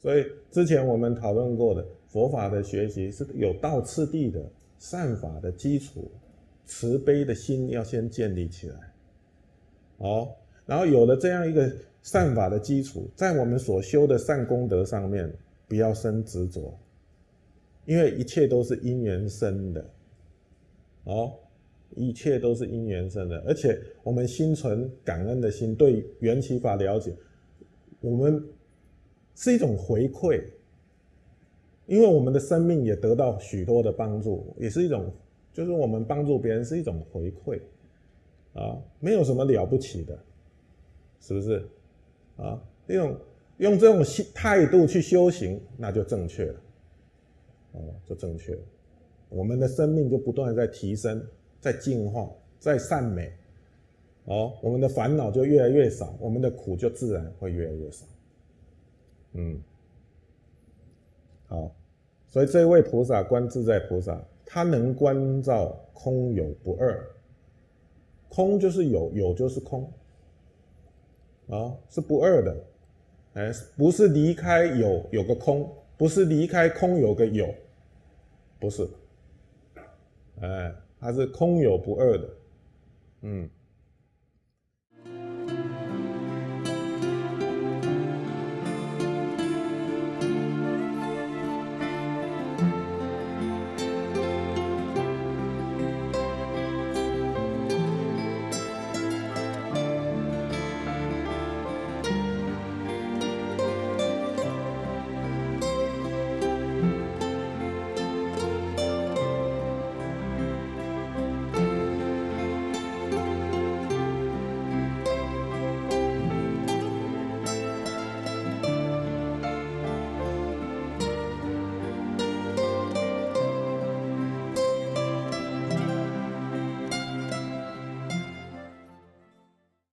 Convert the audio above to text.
所以之前我们讨论过的佛法的学习是有道次第的，善法的基础，慈悲的心要先建立起来。哦，然后有了这样一个善法的基础，在我们所修的善功德上面，不要生执着，因为一切都是因缘生的。哦，一切都是因缘生的，而且我们心存感恩的心，对缘起法了解，我们是一种回馈，因为我们的生命也得到许多的帮助，也是一种，就是我们帮助别人是一种回馈。啊，没有什么了不起的，是不是？啊，用用这种心态度去修行，那就正确了，哦，就正确了。我们的生命就不断的在提升，在进化，在善美，哦，我们的烦恼就越来越少，我们的苦就自然会越来越少。嗯，好，所以这位菩萨观自在菩萨，他能观照空有不二。空就是有，有就是空，啊，是不二的，哎，不是离开有有个空，不是离开空有个有，不是，哎，它是空有不二的，嗯。